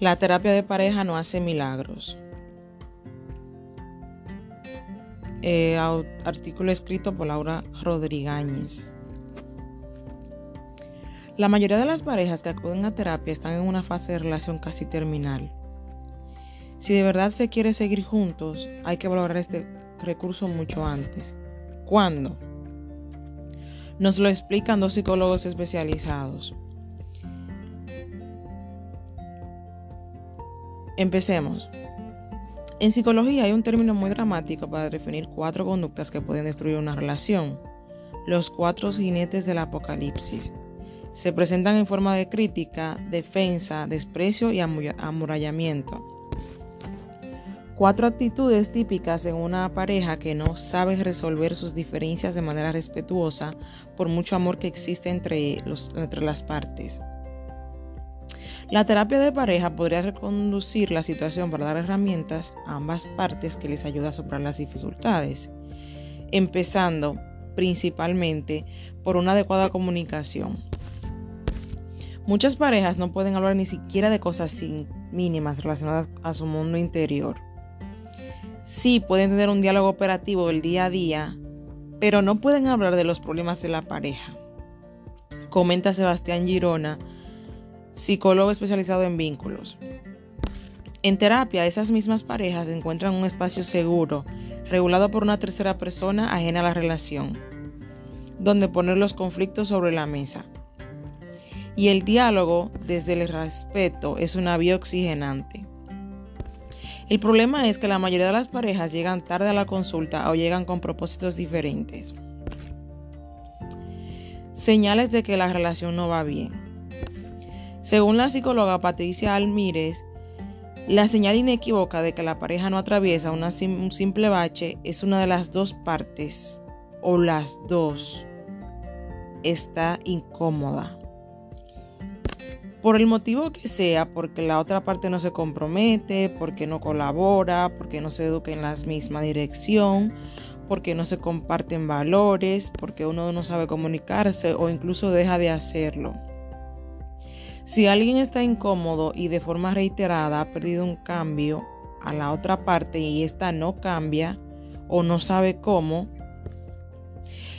La terapia de pareja no hace milagros. Eh, artículo escrito por Laura Rodríguez. La mayoría de las parejas que acuden a terapia están en una fase de relación casi terminal. Si de verdad se quiere seguir juntos, hay que valorar este recurso mucho antes. ¿Cuándo? Nos lo explican dos psicólogos especializados. Empecemos. En psicología hay un término muy dramático para definir cuatro conductas que pueden destruir una relación. Los cuatro jinetes del apocalipsis. Se presentan en forma de crítica, defensa, desprecio y amurallamiento. Cuatro actitudes típicas en una pareja que no sabe resolver sus diferencias de manera respetuosa por mucho amor que existe entre, entre las partes. La terapia de pareja podría reconducir la situación para dar herramientas a ambas partes que les ayuda a superar las dificultades, empezando principalmente por una adecuada comunicación. Muchas parejas no pueden hablar ni siquiera de cosas mínimas relacionadas a su mundo interior. Sí pueden tener un diálogo operativo del día a día, pero no pueden hablar de los problemas de la pareja. Comenta Sebastián Girona, psicólogo especializado en vínculos. En terapia, esas mismas parejas encuentran un espacio seguro, regulado por una tercera persona ajena a la relación, donde poner los conflictos sobre la mesa. Y el diálogo, desde el respeto, es una vía oxigenante. El problema es que la mayoría de las parejas llegan tarde a la consulta o llegan con propósitos diferentes. Señales de que la relación no va bien. Según la psicóloga Patricia Almírez, la señal inequívoca de que la pareja no atraviesa un simple bache es una de las dos partes o las dos está incómoda. Por el motivo que sea, porque la otra parte no se compromete, porque no colabora, porque no se educa en la misma dirección, porque no se comparten valores, porque uno no sabe comunicarse o incluso deja de hacerlo. Si alguien está incómodo y de forma reiterada ha perdido un cambio a la otra parte y esta no cambia o no sabe cómo,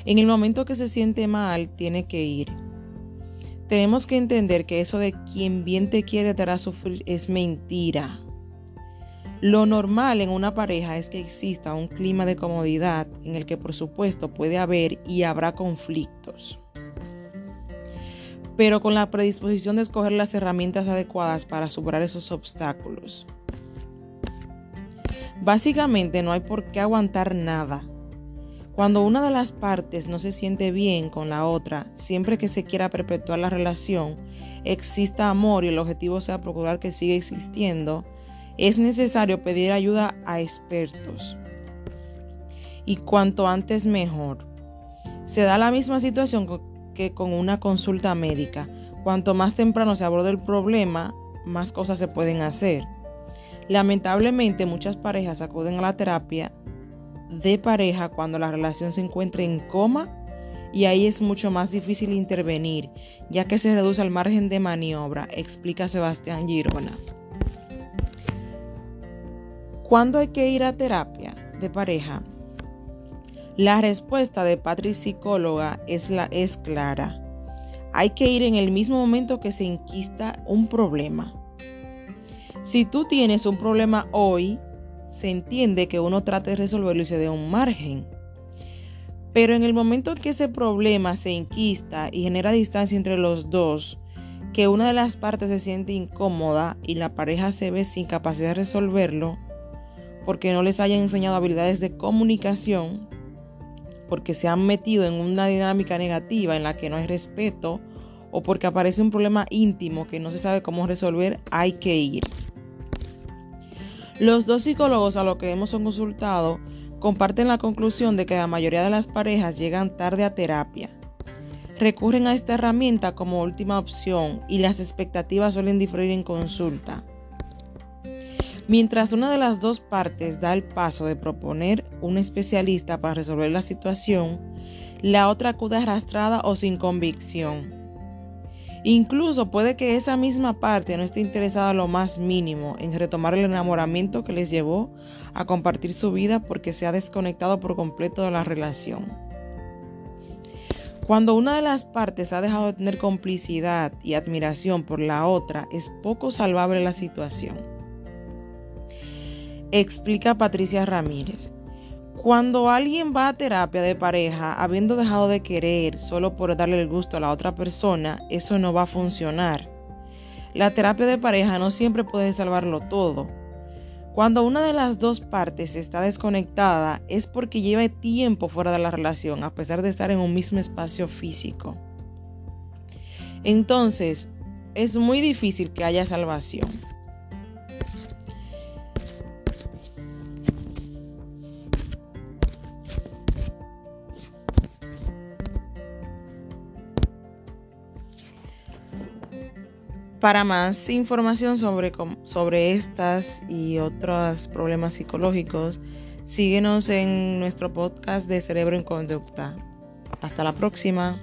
en el momento que se siente mal tiene que ir. Tenemos que entender que eso de quien bien te quiere te hará sufrir es mentira. Lo normal en una pareja es que exista un clima de comodidad en el que por supuesto puede haber y habrá conflictos pero con la predisposición de escoger las herramientas adecuadas para superar esos obstáculos. Básicamente no hay por qué aguantar nada. Cuando una de las partes no se siente bien con la otra, siempre que se quiera perpetuar la relación, exista amor y el objetivo sea procurar que siga existiendo, es necesario pedir ayuda a expertos. Y cuanto antes mejor. Se da la misma situación que con una consulta médica. Cuanto más temprano se aborda el problema, más cosas se pueden hacer. Lamentablemente muchas parejas acuden a la terapia de pareja cuando la relación se encuentra en coma y ahí es mucho más difícil intervenir, ya que se reduce el margen de maniobra, explica Sebastián Girona. ¿Cuándo hay que ir a terapia de pareja? La respuesta de Patrick psicóloga es, la, es clara. Hay que ir en el mismo momento que se inquista un problema. Si tú tienes un problema hoy, se entiende que uno trate de resolverlo y se dé un margen. Pero en el momento que ese problema se inquista y genera distancia entre los dos, que una de las partes se siente incómoda y la pareja se ve sin capacidad de resolverlo, porque no les hayan enseñado habilidades de comunicación, porque se han metido en una dinámica negativa en la que no hay respeto o porque aparece un problema íntimo que no se sabe cómo resolver, hay que ir. Los dos psicólogos a los que hemos consultado comparten la conclusión de que la mayoría de las parejas llegan tarde a terapia. Recurren a esta herramienta como última opción y las expectativas suelen diferir en consulta. Mientras una de las dos partes da el paso de proponer un especialista para resolver la situación, la otra acude arrastrada o sin convicción. Incluso puede que esa misma parte no esté interesada lo más mínimo en retomar el enamoramiento que les llevó a compartir su vida porque se ha desconectado por completo de la relación. Cuando una de las partes ha dejado de tener complicidad y admiración por la otra, es poco salvable la situación. Explica Patricia Ramírez. Cuando alguien va a terapia de pareja habiendo dejado de querer solo por darle el gusto a la otra persona, eso no va a funcionar. La terapia de pareja no siempre puede salvarlo todo. Cuando una de las dos partes está desconectada es porque lleva tiempo fuera de la relación a pesar de estar en un mismo espacio físico. Entonces, es muy difícil que haya salvación. Para más información sobre, sobre estas y otros problemas psicológicos, síguenos en nuestro podcast de Cerebro en Conducta. Hasta la próxima.